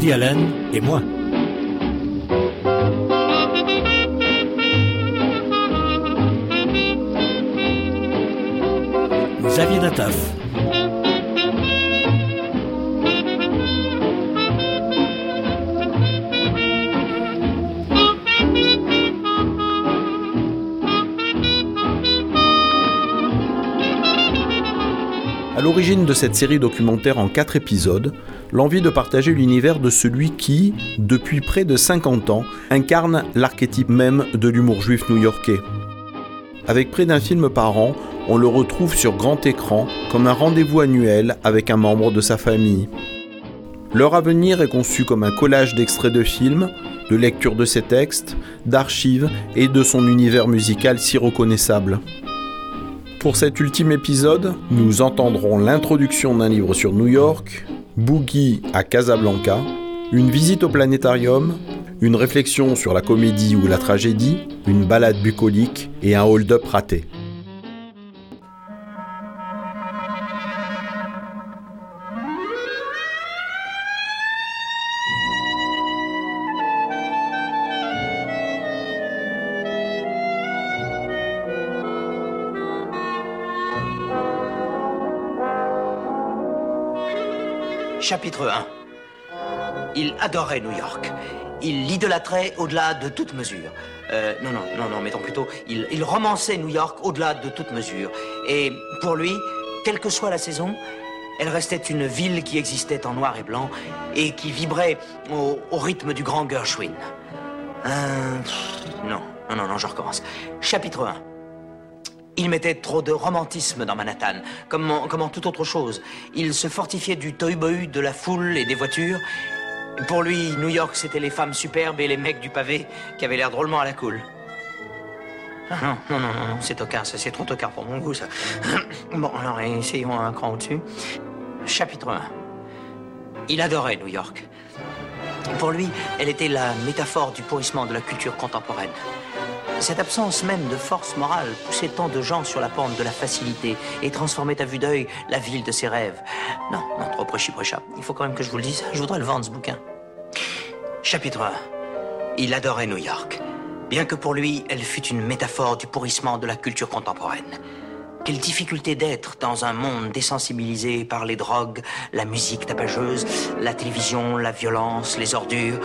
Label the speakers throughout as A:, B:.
A: Woody Allen et moi. Xavier Nataf.
B: L'origine de cette série documentaire en quatre épisodes, l'envie de partager l'univers de celui qui, depuis près de 50 ans, incarne l'archétype même de l'humour juif new-yorkais. Avec près d'un film par an, on le retrouve sur grand écran comme un rendez-vous annuel avec un membre de sa famille. Leur avenir est conçu comme un collage d'extraits de films, de lectures de ses textes, d'archives et de son univers musical si reconnaissable. Pour cet ultime épisode, nous entendrons l'introduction d'un livre sur New York, Boogie à Casablanca, une visite au planétarium, une réflexion sur la comédie ou la tragédie, une balade bucolique et un hold-up raté.
C: Chapitre 1 Il adorait New York. Il l'idolâtrait au-delà de toute mesure. Euh, non, non, non, non, mettons plutôt, il, romançait New York au-delà de toute mesure. Et pour lui, quelle que soit la saison, elle restait une ville qui existait en noir et blanc et qui vibrait au, au rythme du grand Gershwin. Euh, non, non, non, non, je recommence. Chapitre 1 il mettait trop de romantisme dans Manhattan, comme en, comme en toute autre chose. Il se fortifiait du tohu-bohu, de la foule et des voitures. Pour lui, New York, c'était les femmes superbes et les mecs du pavé qui avaient l'air drôlement à la cool. Ah, non, non, non, c'est tocard, c'est trop tocard pour mon goût, ça. Bon, alors, essayons un cran au-dessus. Chapitre 1. Il adorait New York. Pour lui, elle était la métaphore du pourrissement de la culture contemporaine. Cette absence même de force morale poussait tant de gens sur la pente de la facilité et transformait à vue d'œil la ville de ses rêves. Non, non, trop prêchi-prêcha. Il faut quand même que je vous le dise. Je voudrais le vendre, ce bouquin. Chapitre 1. Il adorait New York. Bien que pour lui, elle fût une métaphore du pourrissement de la culture contemporaine. Quelle difficulté d'être dans un monde désensibilisé par les drogues, la musique tapageuse, la télévision, la violence, les ordures.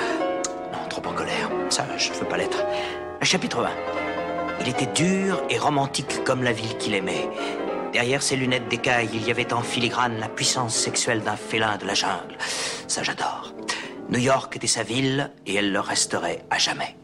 C: Non, trop en colère. Ça, je ne veux pas l'être. Chapitre 1. Il était dur et romantique comme la ville qu'il aimait. Derrière ses lunettes d'écaille, il y avait en filigrane la puissance sexuelle d'un félin de la jungle. Ça, j'adore. New York était sa ville et elle le resterait à jamais.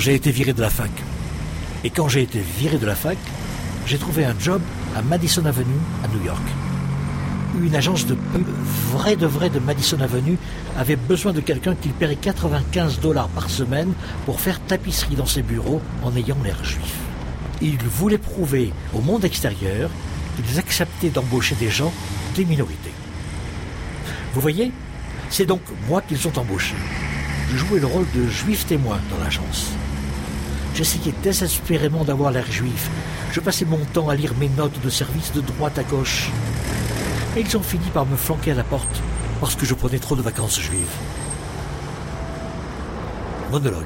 A: J'ai été viré de la fac. Et quand j'ai été viré de la fac, j'ai trouvé un job à Madison Avenue à New York. une agence de pub vraie de vrai de Madison Avenue avait besoin de quelqu'un qui paierait 95 dollars par semaine pour faire tapisserie dans ses bureaux en ayant l'air juif. Ils voulaient prouver au monde extérieur qu'ils acceptaient d'embaucher des gens des minorités. Vous voyez, c'est donc moi qu'ils ont embauché. Je jouais le rôle de juif témoin dans l'agence. J'essayais désespérément d'avoir l'air juif. Je passais mon temps à lire mes notes de service de droite à gauche. Et ils ont fini par me flanquer à la porte parce que je prenais trop de vacances juives. Monologue.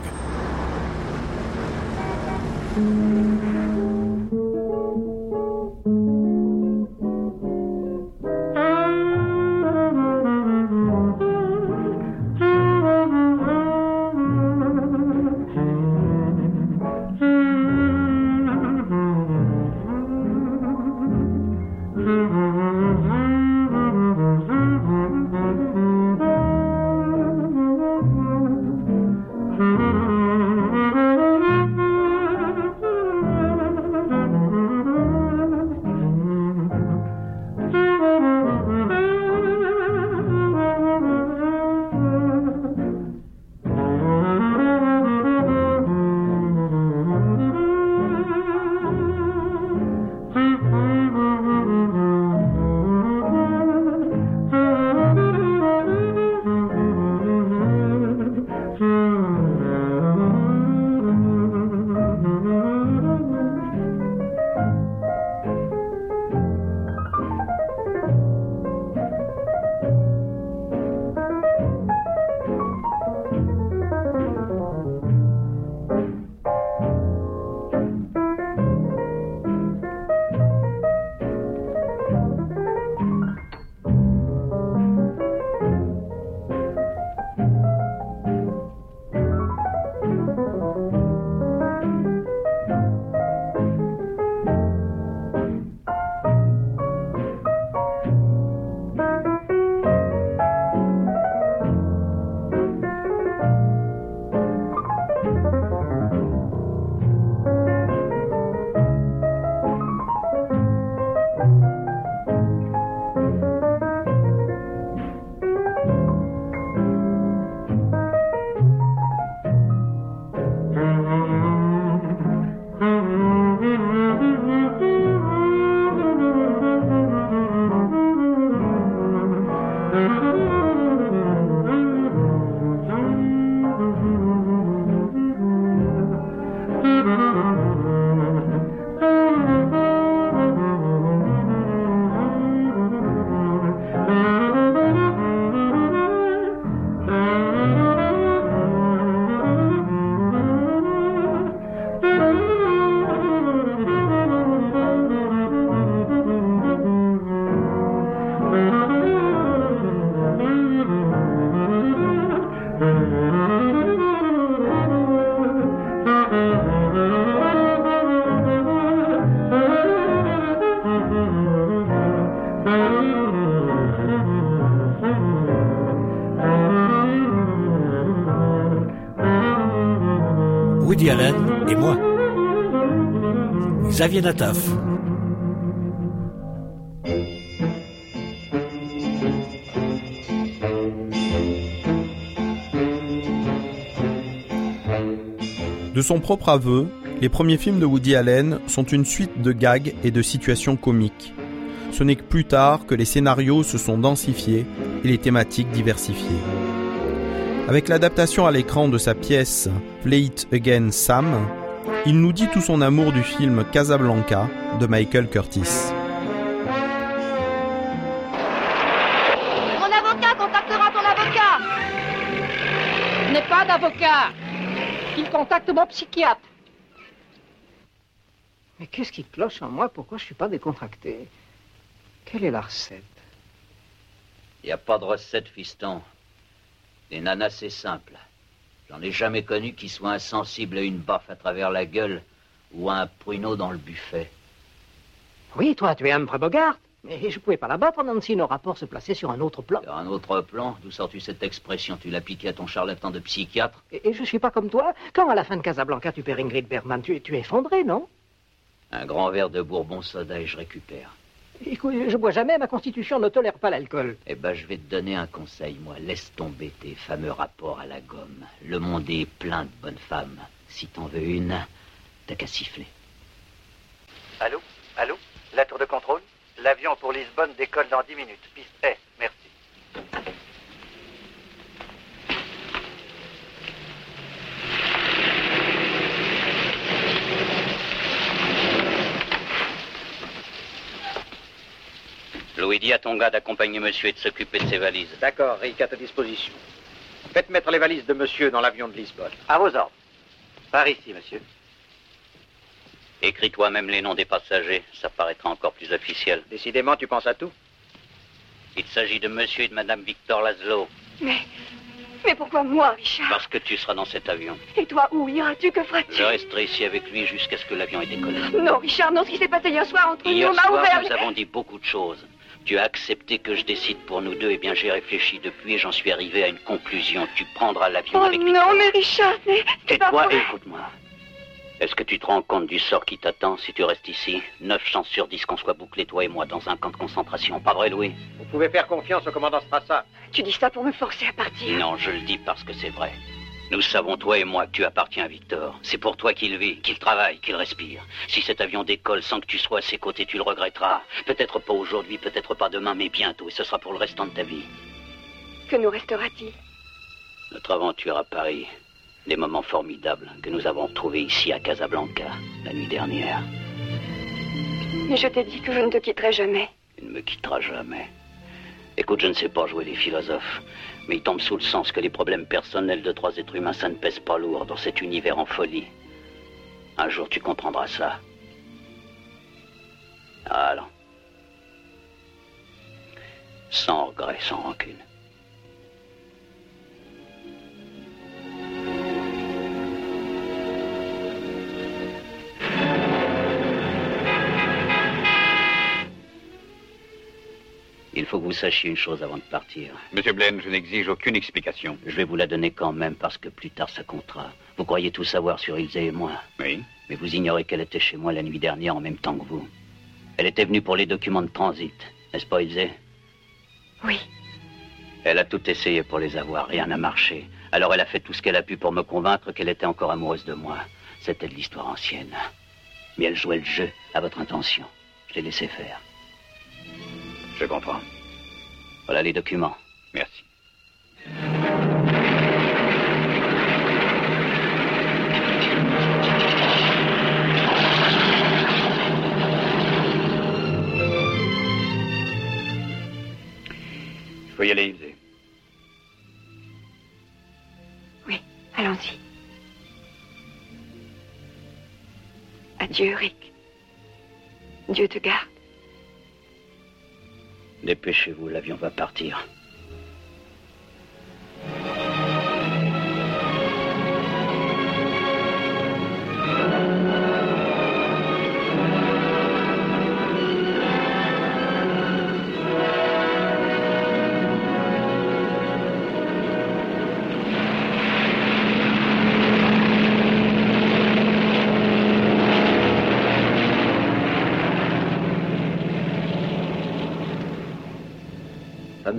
A: Xavier Nataf.
B: De son propre aveu, les premiers films de Woody Allen sont une suite de gags et de situations comiques. Ce n'est que plus tard que les scénarios se sont densifiés et les thématiques diversifiées. Avec l'adaptation à l'écran de sa pièce Play It Again Sam, il nous dit tout son amour du film Casablanca de Michael Curtis.
D: Mon avocat contactera ton avocat.
E: Je n'ai pas d'avocat. Il contacte mon psychiatre.
F: Mais qu'est-ce qui cloche en moi? Pourquoi je suis pas décontracté? Quelle est la recette?
G: Il n'y a pas de recette, fiston. Les nanas, c'est simple. J'en ai jamais connu qui soit insensible à une baffe à travers la gueule ou à un pruneau dans le buffet.
F: Oui, toi, tu es un vrai Bogart. Mais je pouvais pas la battre, Nancy. Nos rapports se plaçaient sur un autre plan.
G: Sur un autre plan, d'où sors-tu cette expression Tu l'as piqué à ton charlatan de psychiatre
F: Et, et je suis pas comme toi. Quand à la fin de Casablanca, tu perds Ingrid Bergman, tu, tu es effondré, non?
G: Un grand verre de bourbon soda et je récupère.
F: Écoute, je bois jamais, ma constitution ne tolère pas l'alcool.
G: Eh ben, je vais te donner un conseil, moi. Laisse tomber tes fameux rapports à la gomme. Le monde est plein de bonnes femmes. Si t'en veux une, t'as qu'à siffler.
H: Allô? Allô? La tour de contrôle? L'avion pour Lisbonne décolle dans 10 minutes. Piste S, merci.
G: Louis, dis à ton gars d'accompagner monsieur et de s'occuper de ses valises.
H: D'accord, Rick, à ta disposition. Faites mettre les valises de monsieur dans l'avion de Lisbonne. À vos ordres. Par ici, monsieur.
G: Écris toi-même les noms des passagers, ça paraîtra encore plus officiel.
H: Décidément, tu penses à tout
G: Il s'agit de monsieur et de madame Victor Laszlo,
D: Mais. Mais pourquoi moi, Richard?
G: Parce que tu seras dans cet avion.
D: Et toi, où iras-tu? Que feras-tu?
G: Je resterai ici avec lui jusqu'à ce que l'avion ait décollé.
D: Non, Richard, non, ce qui s'est passé hier soir entre
G: Hier
D: nous m'a
G: soir,
D: ouvert.
G: nous avons dit beaucoup de choses. Tu as accepté que je décide pour nous deux. Eh bien, j'ai réfléchi depuis et j'en suis arrivé à une conclusion. Tu prendras l'avion
D: Oh
G: avec Victor.
D: non, mais Richard, mais c'est
G: Et écoute-moi. Est-ce que tu te rends compte du sort qui t'attend si tu restes ici? Neuf chances sur dix qu'on soit bouclés, toi et moi, dans un camp de concentration. Pas vrai, Louis?
H: Vous pouvez faire confiance au commandant Strassa.
D: Tu dis ça pour me forcer à partir.
G: Non, je le dis parce que c'est vrai. Nous savons, toi et moi, que tu appartiens à Victor. C'est pour toi qu'il vit, qu'il travaille, qu'il respire. Si cet avion décolle sans que tu sois à ses côtés, tu le regretteras. Peut-être pas aujourd'hui, peut-être pas demain, mais bientôt. Et ce sera pour le restant de ta vie.
D: Que nous restera-t-il?
G: Notre aventure à Paris. Des moments formidables que nous avons retrouvés ici à Casablanca, la nuit dernière.
D: Mais je t'ai dit que je ne te quitterai jamais.
G: Il ne me quittera jamais. Écoute, je ne sais pas jouer les philosophes, mais il tombe sous le sens que les problèmes personnels de trois êtres humains, ça ne pèse pas lourd dans cet univers en folie. Un jour, tu comprendras ça. Alors. Sans regret, sans rancune. Il faut que vous sachiez une chose avant de partir.
I: Monsieur Blaine, je n'exige aucune explication.
G: Je vais vous la donner quand même parce que plus tard ça comptera. Vous croyez tout savoir sur Ilse et moi.
I: Oui.
G: Mais vous ignorez qu'elle était chez moi la nuit dernière en même temps que vous. Elle était venue pour les documents de transit, n'est-ce pas Ilse?
D: Oui.
G: Elle a tout essayé pour les avoir, rien n'a marché. Alors elle a fait tout ce qu'elle a pu pour me convaincre qu'elle était encore amoureuse de moi. C'était de l'histoire ancienne. Mais elle jouait le jeu à votre intention. Je l'ai laissé faire.
I: Je comprends.
G: Voilà les documents.
I: Merci. Il faut y aller, Ilse.
D: Oui, allons-y. Adieu, Rick. Dieu te garde.
G: Dépêchez-vous, l'avion va partir.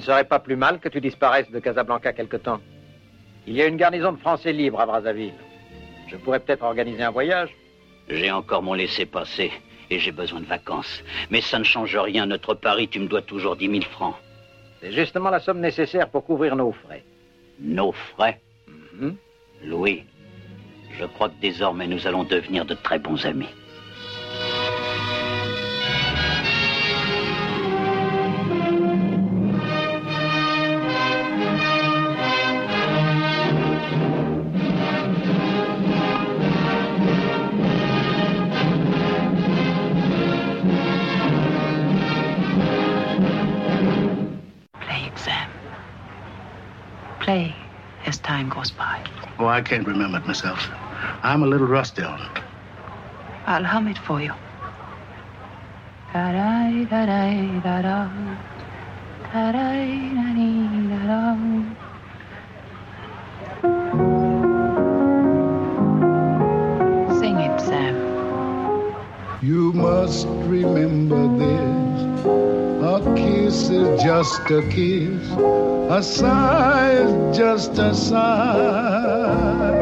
H: Serait pas plus mal que tu disparaisses de Casablanca quelque temps. Il y a une garnison de Français libres à Brazzaville. Je pourrais peut-être organiser un voyage.
G: J'ai encore mon laissez-passer et j'ai besoin de vacances. Mais ça ne change rien. Notre pari, tu me dois toujours 10 000 francs.
H: C'est justement la somme nécessaire pour couvrir nos frais.
G: Nos frais?
H: Mhm.
G: Louis, je crois que désormais nous allons devenir de très bons amis.
J: Play as time goes by.
K: Oh, I can't remember it myself. I'm a little rusty on it.
J: I'll hum it for you. Sing it, Sam.
K: You must remember this. Kiss is just a kiss, a sigh is just a sigh.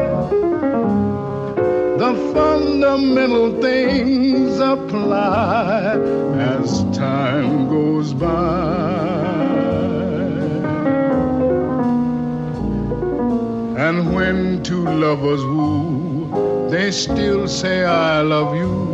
K: The fundamental things apply as time goes by. And when two lovers woo, they still say, I love you.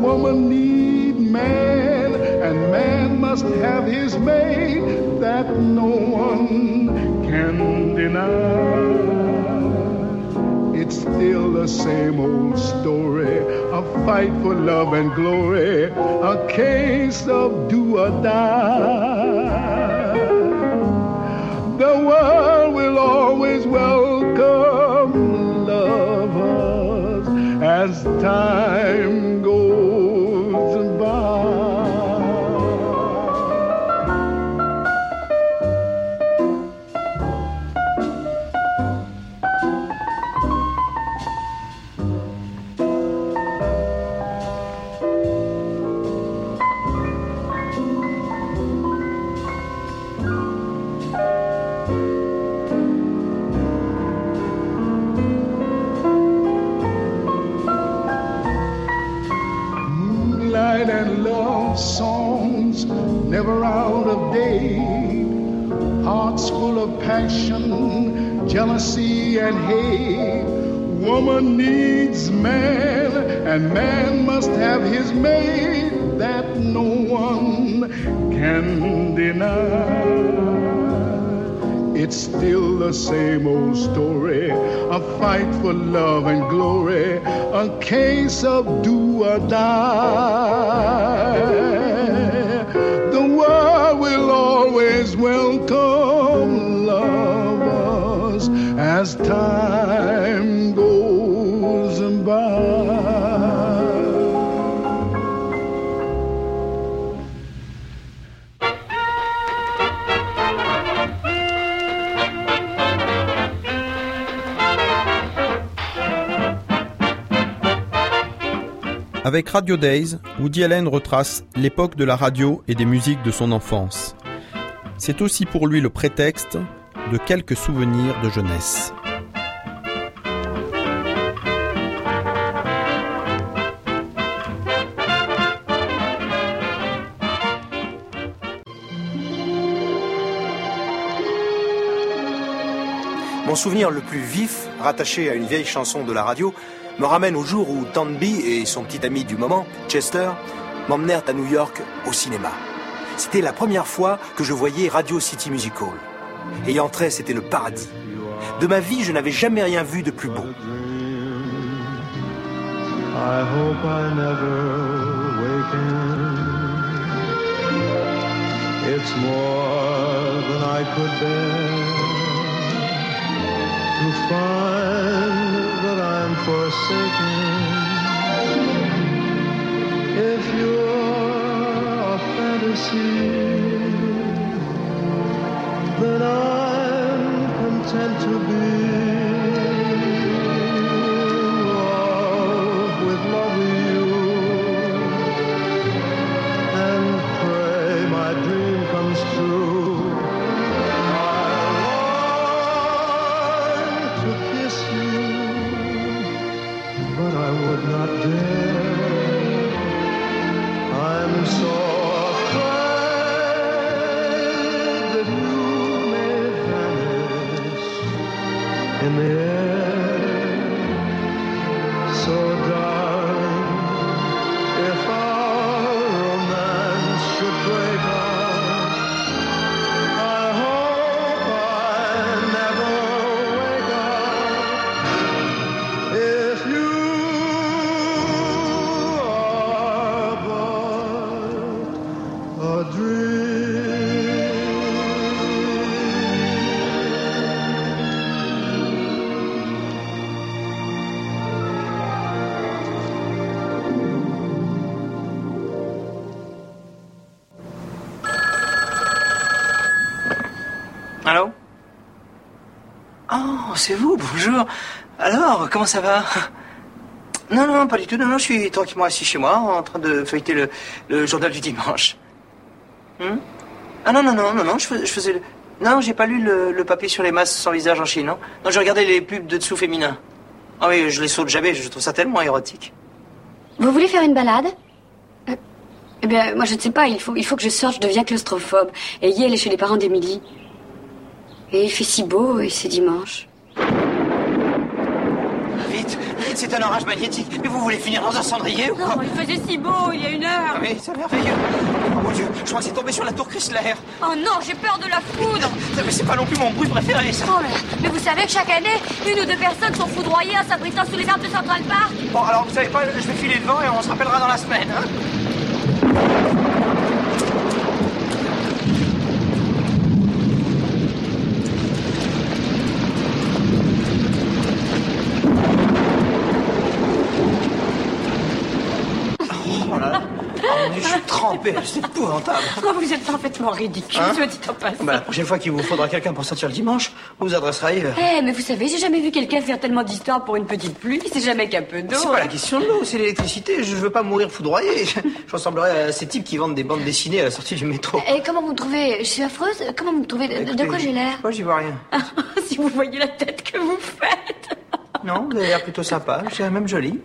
K: Woman need man, and man must have his mate that no one can deny. It's still the same old story, a fight for love and glory, a case of do or die. The world will always welcome lovers as time passion, jealousy, and hate. Woman needs man, and man must have his mate that no one can deny. It's still the same old story, a fight for love and glory, a case of do or die. The world will always welcome
B: Avec Radio Days, Woody Allen retrace l'époque de la radio et des musiques de son enfance. C'est aussi pour lui le prétexte de quelques souvenirs de jeunesse.
L: Mon souvenir le plus vif, rattaché à une vieille chanson de la radio, me ramène au jour où Tanby et son petit ami du moment, Chester, m'emmenèrent à New York au cinéma. C'était la première fois que je voyais Radio City Music Hall. Y entrer, c'était le paradis. De ma vie, je n'avais jamais rien vu de plus beau.
M: I hope I never waken. It's more than I could bear to find that I'm forsaken. If you're a fantasy, then I'm content to be.
N: C'est vous, bonjour. Alors, comment ça va Non, non, pas du tout. Non, non, je suis tranquillement assis chez moi, en train de feuilleter le, journal du dimanche. Hmm ah non, non, non, non, non, je, fais- je faisais... le- Non, j'ai pas lu le, papier sur les masses sans visage en Chine, non Non, je regardais les pubs de dessous féminins. Ah oui, je les saute jamais, je trouve ça tellement érotique.
O: Vous voulez faire une balade Euh, Eh bien, moi, je ne sais pas. Il faut, que je sorte. Je deviens claustrophobe. Et elle est chez les parents d'Émilie. Et il fait si beau, et c'est dimanche.
N: Vite, vite, c'est un orage magnétique. Mais vous voulez finir dans un cendrier ou quoi
O: il faisait si beau il y a une heure.
N: Ah oui, c'est merveilleux. Oh mon Dieu, je crois que c'est tombé sur la tour Chrysler.
O: Oh non, j'ai peur de la foudre.
N: Mais c'est pas non plus mon bruit préféré, ça.
O: Oh, mais, mais vous savez que chaque année, une ou deux personnes sont foudroyées en s'abritant sous les arbres de Central Park
N: Bon, alors, vous savez pas, je vais filer devant et on se rappellera dans la semaine, hein Oh là là. Oh, mon Dieu, je suis trempé, c'est épouvantable.
O: Oh, vous êtes parfaitement ridicule,
N: Hein
O: soit dit en passant.
N: Bah, la prochaine fois qu'il vous faudra quelqu'un pour sortir le dimanche, vous vous adresserez ailleurs.
O: Eh, mais vous savez, j'ai jamais vu quelqu'un faire tellement d'histoires pour une petite pluie. C'est jamais qu'un peu d'eau.
N: C'est pas la question de l'eau, c'est l'électricité. Je veux pas mourir foudroyé. Je ressemblerais à ces types qui vendent des bandes dessinées à la sortie du métro.
O: Et comment vous me trouvez Je suis affreuse? Comment vous me trouvez? De, de quoi j'ai l'air?
N: Moi, j'y vois rien.
O: Si vous voyez la tête que vous faites
N: Non, vous avez l'air plutôt sympa. Je même joli.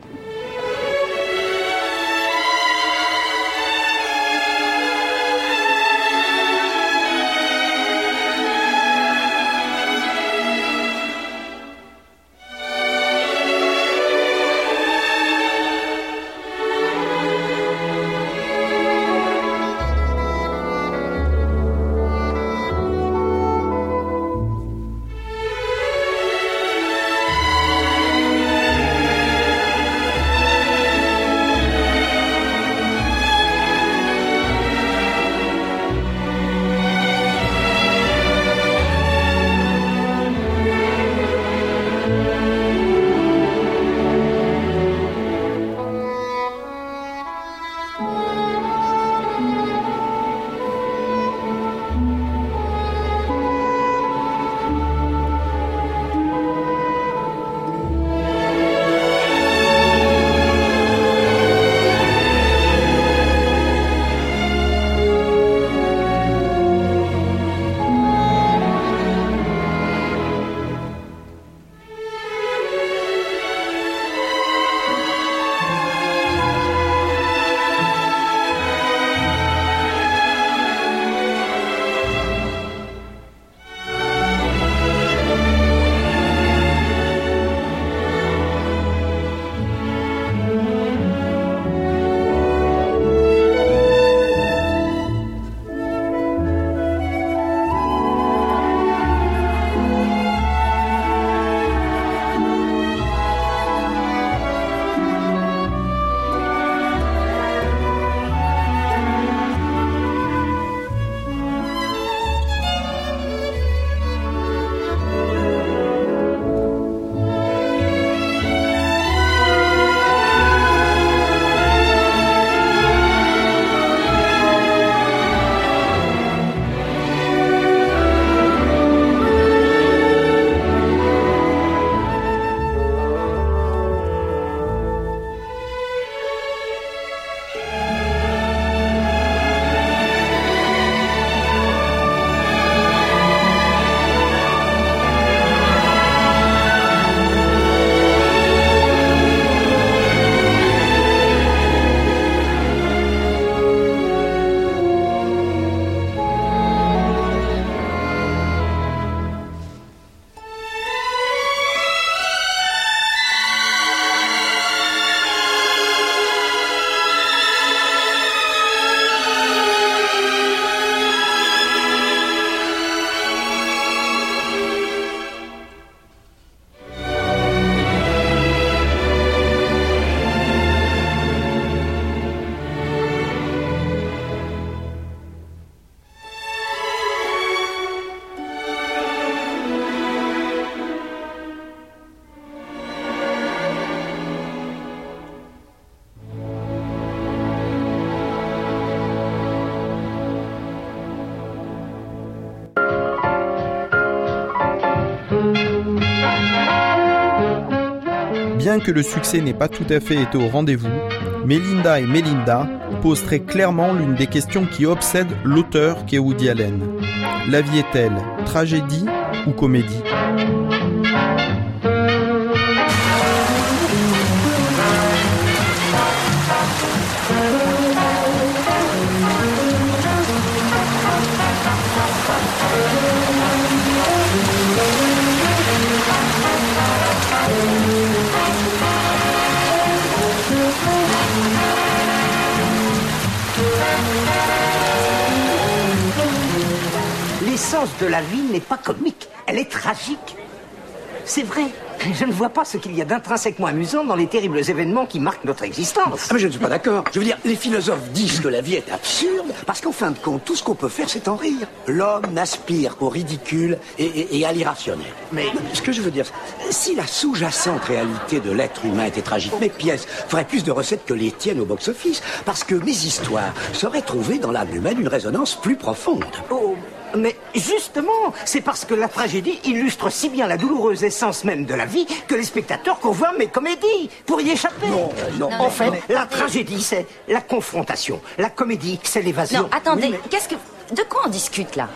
B: Le succès n'ait pas tout à fait été au rendez-vous, Melinda et Melinda posent très clairement l'une des questions qui obsèdent l'auteur qu'est Woody Allen. La vie est-elle tragédie ou comédie?
P: L'essence de la vie n'est pas comique, elle est tragique. C'est vrai. Je ne vois pas ce qu'il y a d'intrinsèquement amusant dans les terribles événements qui marquent notre existence.
Q: Ah, mais je ne suis pas d'accord. Je veux dire, les philosophes disent que la vie est absurde parce qu'en fin de compte, tout ce qu'on peut faire, c'est en rire. L'homme n'aspire qu'au ridicule et, et- et à l'irrationnel. Mais ce que je veux dire, si la sous-jacente réalité de l'être humain était tragique, mes pièces feraient plus de recettes que les tiennes au box-office parce que mes histoires seraient trouvées dans l'âme humaine une résonance plus profonde.
P: Oh, mais justement, c'est parce que la tragédie illustre si bien la douloureuse essence même de la vie que les spectateurs convoient mes comédies pour y échapper. Non,
Q: non.
P: En fait, la tragédie, c'est la confrontation. La comédie, c'est l'évasion.
R: Non, attendez,
P: Oui, mais-
R: qu'est-ce que. De quoi on discute là?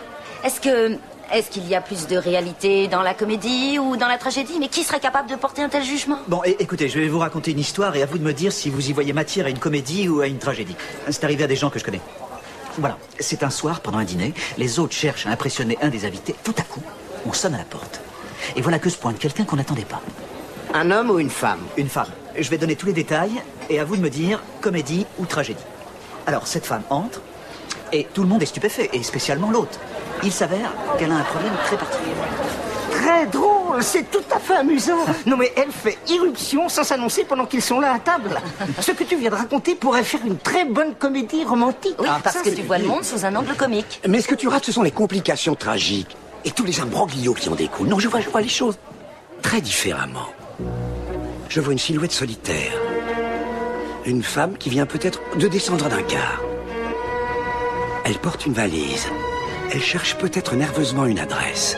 R: Est-ce que. Est-ce qu'il y a plus de réalité dans la comédie ou dans la tragédie? Mais qui serait capable de porter un tel jugement?
S: Bon, écoutez, je vais vous raconter une histoire et à vous de me dire si vous y voyez matière à une comédie ou à une tragédie. C'est arrivé à des gens que je connais. Voilà, c'est un soir, pendant un dîner, les autres cherchent à impressionner un des invités. Tout à coup, on sonne à la porte. Et voilà que se pointe quelqu'un qu'on n'attendait pas.
P: Un homme ou une femme?
S: Une femme. Je vais donner tous les détails et à vous de me dire comédie ou tragédie. Alors, cette femme entre et tout le monde est stupéfait, et spécialement l'autre. Il s'avère qu'elle a un problème très particulier.
P: Très drôle, c'est tout à fait amusant. Non mais elle fait irruption sans s'annoncer pendant qu'ils sont là à table. Ce que tu viens de raconter pourrait faire une très bonne comédie romantique.
R: Oui,
P: Ah,
R: parce
P: ça,
R: que tu vois le monde sous un angle comique.
Q: Mais ce que tu rates, ce sont les complications tragiques et tous les imbroglios qui en découlent. Non, je vois, je vois les choses très différemment. Je vois une silhouette solitaire. Une femme qui vient peut-être de descendre d'un car. Elle porte une valise. Elle cherche peut-être nerveusement une adresse.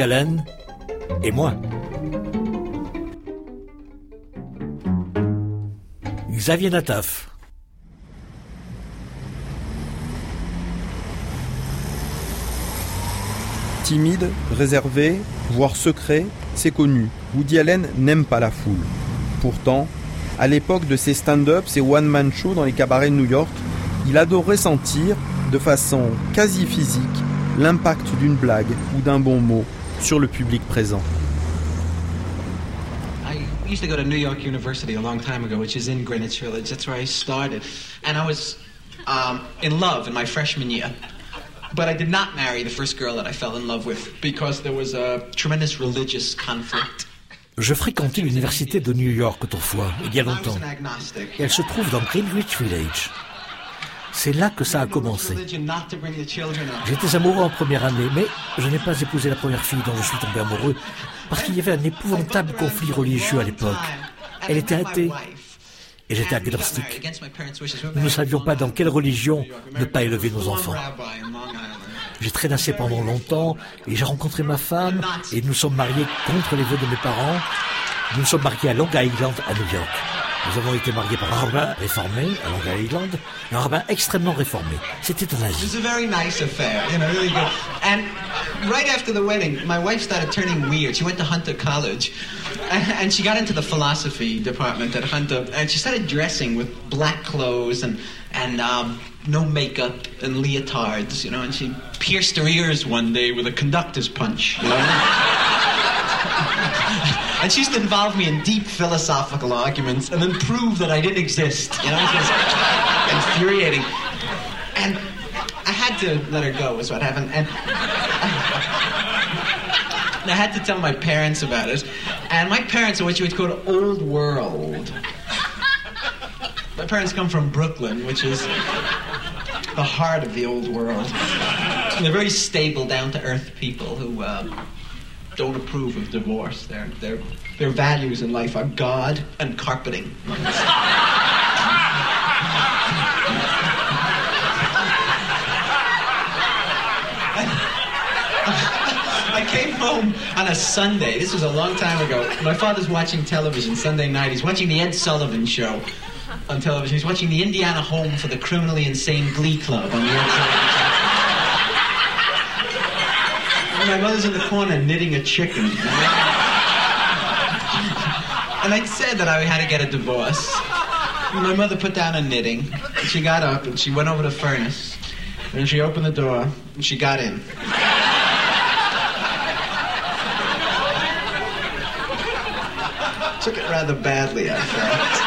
A: Allen et moi. Xavier Nataf.
B: Timide, réservé, voire secret, c'est connu. Woody Allen n'aime pas la foule. Pourtant, à l'époque de ses stand-up, ses one-man shows dans les cabarets de New York, il adorait sentir, de façon quasi physique, l'impact d'une blague ou d'un bon mot sur le public présent.
T: I used to go to New York University a long time ago, which is in Greenwich Village. That's where I started. And I was um, in love in my freshman year. But I did not marry the first girl that I fell in love with because there was a tremendous religious conflict.
A: Je fréquentais l'université de New York autrefois, il y a longtemps. Et elle se trouve dans Greenwich Village. C'est là que ça a commencé. J'étais amoureux en première année, mais je n'ai pas épousé la première fille dont je suis tombé amoureux, parce qu'il y avait un épouvantable conflit religieux à l'époque. Elle était athée, et j'étais agnostique. Nous ne savions pas dans quelle religion ne pas élever nos enfants. J'ai traînassé pendant longtemps, et j'ai rencontré ma femme, et nous sommes mariés contre les vœux de mes parents, Nous sommes mariés à Long Island, à New York. Nous avons été mariés par un rabbin réformé à Long Island, un rabbin extrêmement réformé. C'était un
T: It was a very nice affair, you know, really good. And right after the wedding, my wife started turning weird. She went to Hunter College, and, and she got into the philosophy department at Hunter, and she started dressing with black clothes and and um, no makeup and leotards, you know. And she pierced her ears one day with a conductor's punch, you know. and she used to involve me in deep philosophical arguments and then prove that I didn't exist, you know. It was infuriating. And I had to let her go, was what happened. And I had to tell my parents about it. And my parents are what you would call old world. My parents come from Brooklyn, which is the heart of the old world. And they're very stable, down to earth people who uh, don't approve of divorce. Their, their, their values in life are God and carpeting. I came home on a Sunday. This was a long time ago. My father's watching television Sunday night. He's watching the Ed Sullivan Show on television. He's watching the Indiana Home for the Criminally Insane Glee Club on the Ed Sullivan Show. And my mother's in the corner knitting a chicken. And I said that I had to get a divorce. And my mother put down her knitting. And she got up and she went over to the furnace. And she opened the door and she got in. Took it rather badly, I felt.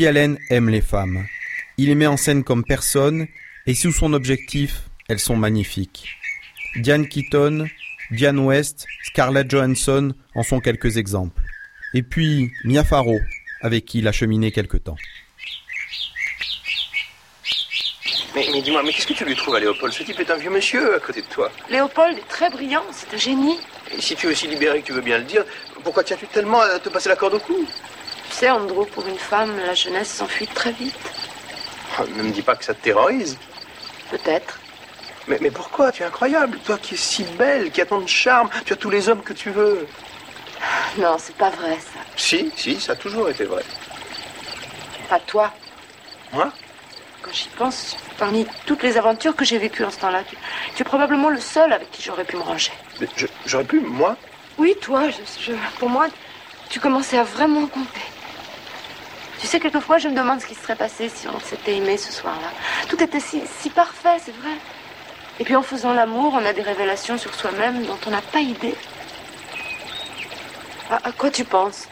B: Woody Allen aime les femmes. Il les met en scène comme personne, et sous son objectif, elles sont magnifiques. Diane Keaton, Diane West, Scarlett Johansson en sont quelques exemples. Et puis Mia Farrow, avec qui il a cheminé quelque temps.
U: Mais, mais dis-moi, mais qu'est-ce que tu lui trouves à Léopold? Ce type est un vieux monsieur à côté de toi.
V: Léopold est très brillant, c'est un génie.
U: Et si tu es aussi libéré que tu veux bien le dire, pourquoi tiens-tu tellement à te passer la corde au cou?
V: Sais, Andrew, pour une femme, la jeunesse s'enfuit très vite.
U: Oh, Ne me dis pas que ça te terrorise.
V: Peut-être.
U: Mais, mais pourquoi? Tu es incroyable. Toi qui es si belle, qui as tant de charme, tu as tous les hommes que tu veux.
V: Non, c'est pas vrai, ça.
U: Si, si, ça a toujours été vrai.
V: Pas toi.
U: Moi?
V: Quand j'y pense, parmi toutes les aventures que j'ai vécues en ce temps-là, tu, tu es probablement le seul avec qui j'aurais pu me ranger.
U: J'aurais pu, moi?
V: Oui, toi, je- je- pour moi, tu commençais à vraiment compter. Tu sais, quelquefois, je me demande ce qui serait passé si on s'était aimé ce soir-là. Tout était si, si parfait, c'est vrai. Et puis en faisant l'amour, on a des révélations sur soi-même dont on n'a pas idée. À, à quoi tu penses?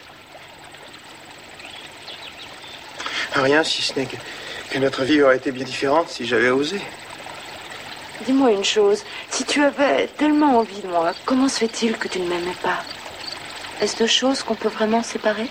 U: Rien, si ce n'est que, que notre vie aurait été bien différente si j'avais osé.
V: Dis-moi une chose. Si tu avais tellement envie de moi, comment se fait-il que tu ne m'aimais pas? Est-ce deux choses qu'on peut vraiment séparer?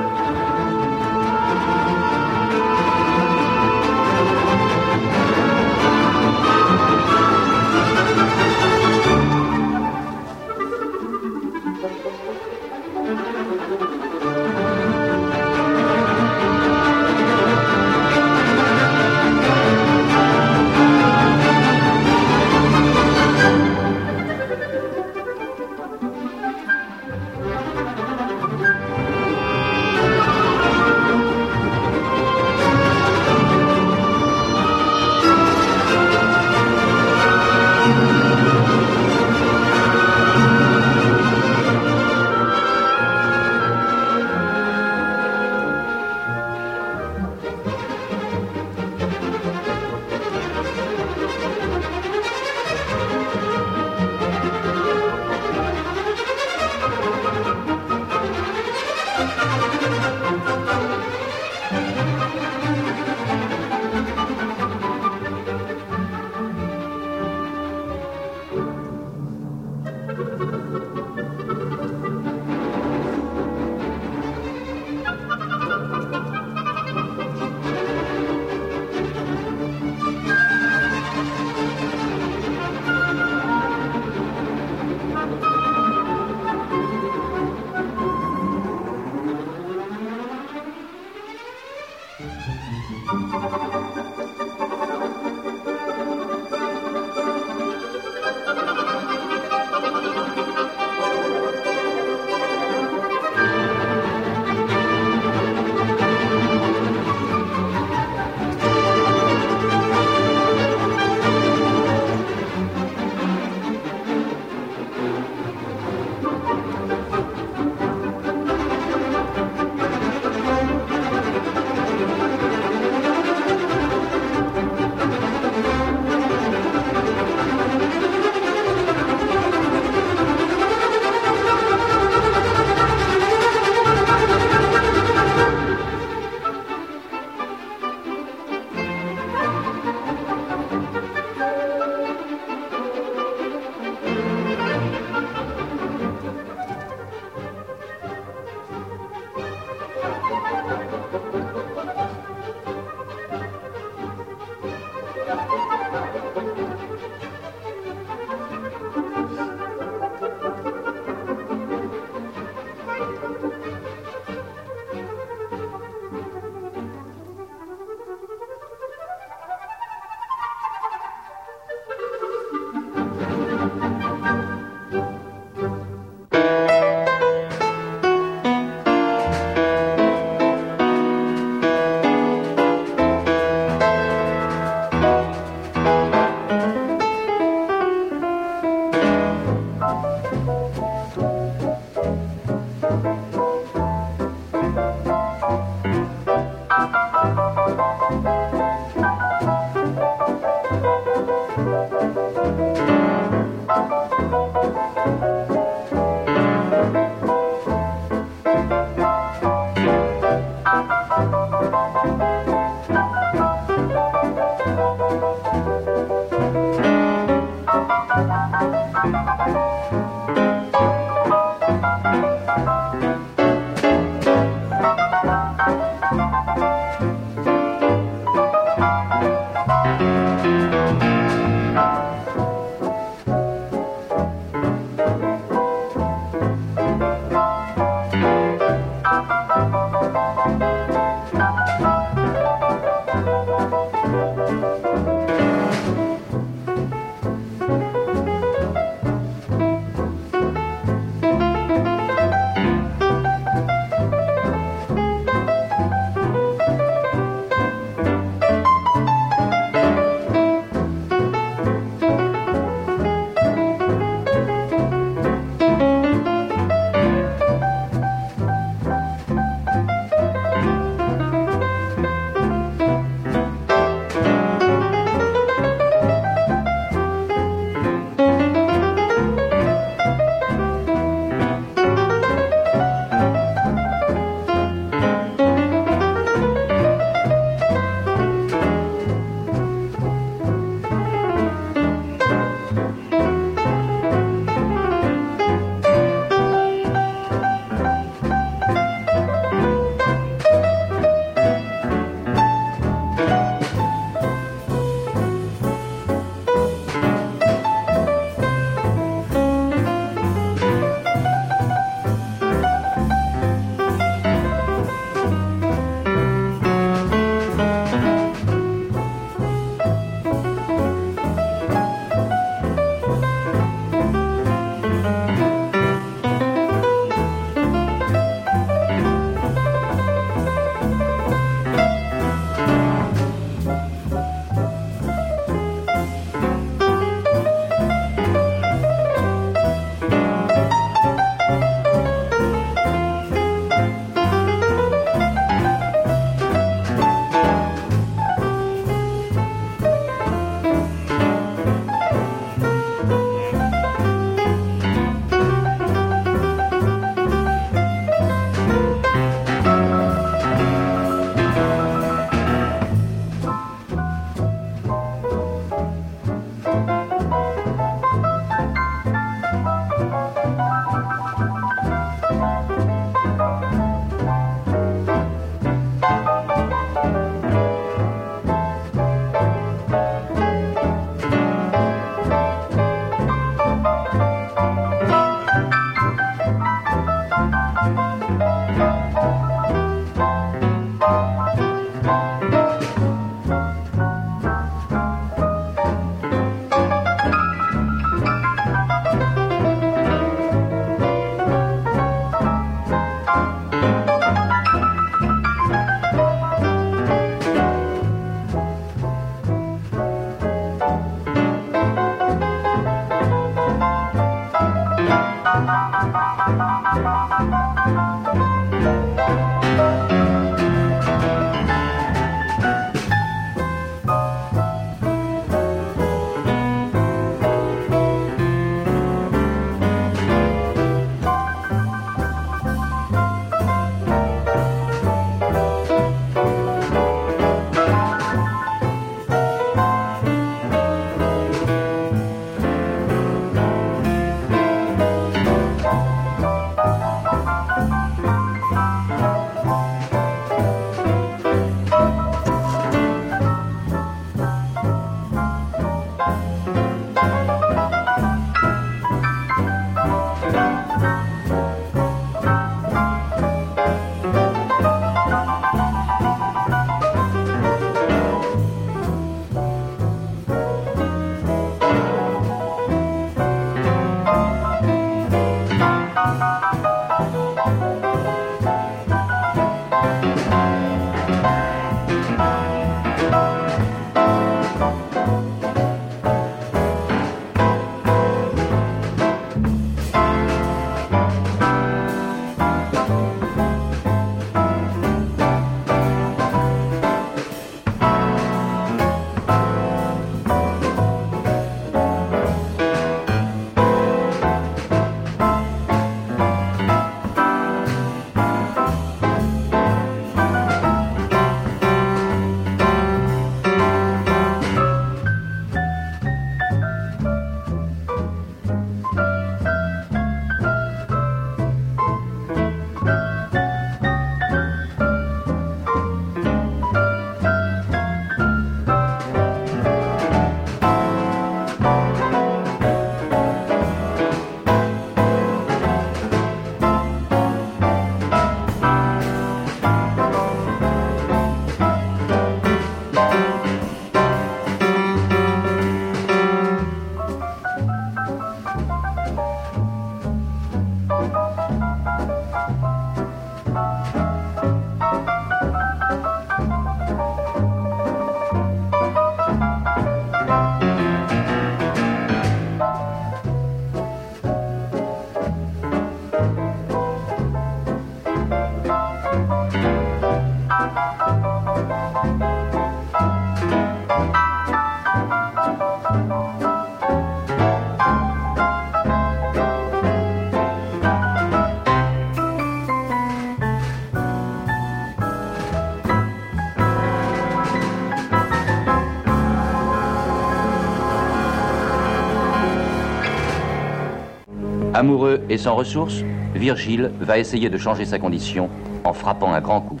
W: Amoureux et sans ressources, Virgile va essayer de changer sa condition en frappant un grand coup.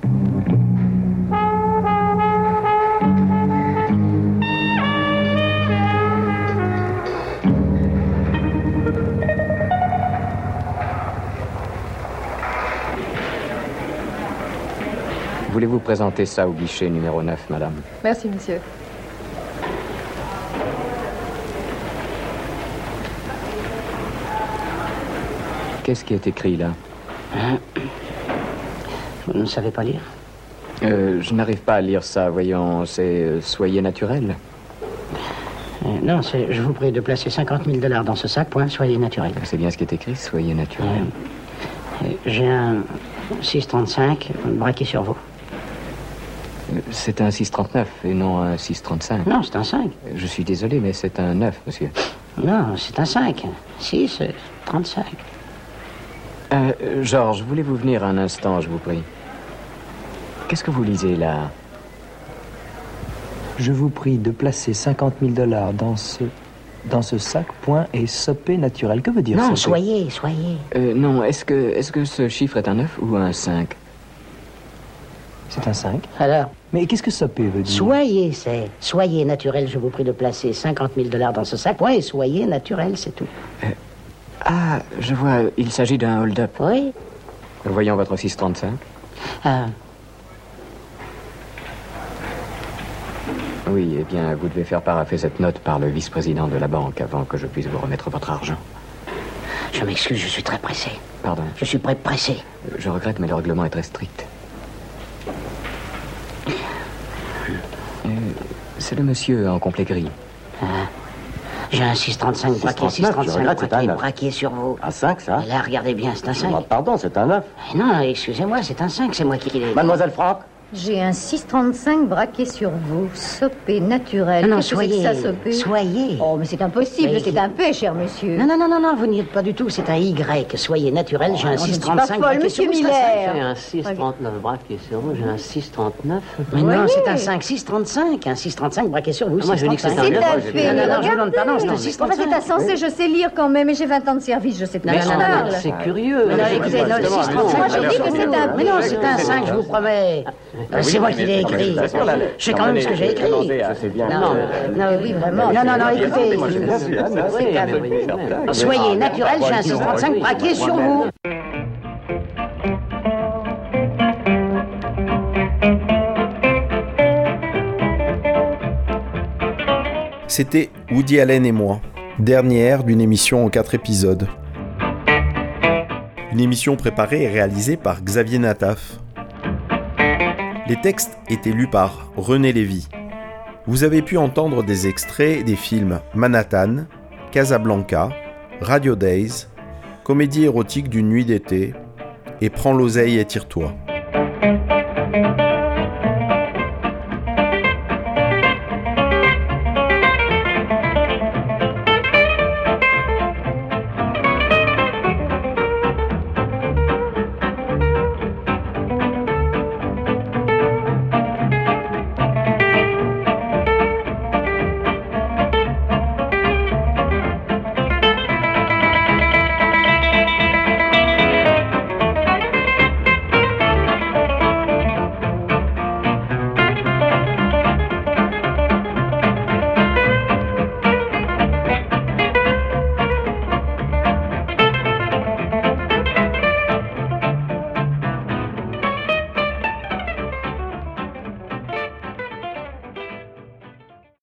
W: Voulez-vous présenter ça au guichet numéro 9, madame?
V: Merci, monsieur.
W: Qu'est-ce qui est écrit là
P: Hein Vous ne savez pas lire
W: Euh, Je n'arrive pas à lire ça, voyons, c'est euh, Soyez naturel.
P: Euh, Non, c'est je vous prie de placer 50 000 dollars dans ce sac, point, soyez naturel.
W: C'est bien ce qui est écrit, Soyez naturel.
P: J'ai un 635 braqué sur vous.
W: C'est un 639 et non un 635.
P: Non, c'est un 5.
W: Je suis désolé, mais c'est un 9, monsieur.
P: Non, c'est un 5. 6, 35.
W: Euh, euh, Georges, voulez-vous venir un instant, je vous prie? Qu'est-ce que vous lisez là?
X: Je vous prie de placer 50 000 dollars dans ce, dans ce sac, point, et sopé naturel. Que veut dire
P: Non,
X: sopé
P: soyez, soyez.
W: Euh, non, est-ce que, est-ce que ce chiffre est un 9 ou un 5
X: C'est un 5.
P: Alors?
X: Mais qu'est-ce que sopé veut dire?
P: Soyez, c'est. Soyez naturel, je vous prie de placer 50 000 dollars dans ce sac, point, et soyez naturel, c'est tout.
W: Ah, je vois, il s'agit d'un hold-up.
P: Oui.
W: Voyons votre 635.
P: Ah,
W: Oui, eh bien, vous devez faire paraffer cette note par le vice-président de la banque avant que je puisse vous remettre votre argent.
P: je m'excuse, je suis très pressé.
W: Pardon.
P: Je suis prêt pressé.
W: Je regrette, mais le règlement est très strict. Euh, c'est le monsieur en complet gris.
P: Ah. J'ai un 635 braqué,
W: 639,
P: 635
W: je regrette, c'est
P: braqué, braqué sur vous.
W: Un 5, ça
P: Et là, regardez bien, c'est un 5.
W: Pardon, c'est un 9.
P: Non, excusez-moi, c'est un 5, c'est moi qui l'ai.
W: Mademoiselle Franck
Y: J'ai un 635 braqué sur vous, sopé naturel.
P: Non, non, soyez.
Y: ça, sopé
P: Soyez.
Y: Oh, mais c'est impossible,
P: Mais-
Y: c'est un P, cher monsieur.
P: Non, non, non, non, non, vous n'y êtes pas du tout, c'est un Y. Soyez naturel, j'ai
Y: Oh,
P: un
Y: non, je ne suis
P: 635
Y: pas folle,
P: braqué
Y: monsieur
P: sur vous.
Y: J'ai un
P: 639 braqué sur vous, j'ai un 639. Mais non, c'est un 5, 635. Un 635 braqué sur vous,
Y: Ah, moi, je dis que c'est un
P: 635.
Y: C'est un P,
P: Non, non, non, je vous demande pardon, c'est un
Y: Bon,
P: 635.
Y: c'est insensé, je sais lire quand même, et j'ai 20 ans de service, je sais de
P: Non,
Y: quoi
P: non, c'est curieux. Non, non, écoutez, non, le 635.
Y: Moi, je dis que c'est un
P: Mais non, c'est un 5, je vous promets. Euh, C'est moi qui l'ai écrit. Je sais quand même ce que j'ai écrit. Non, non, oui, vraiment. Non, non, non, écoutez. Soyez naturel, j'ai un 635 braqué sur vous.
B: C'était Woody Allen et moi, dernière d'une émission en quatre épisodes. Une émission préparée et réalisée par Xavier Nataf. Les textes étaient lus par René Lévy. Vous avez pu entendre des extraits des films Manhattan, Casablanca, Radio Days, Comédie érotique d'une nuit d'été et Prends l'oseille et tire-toi.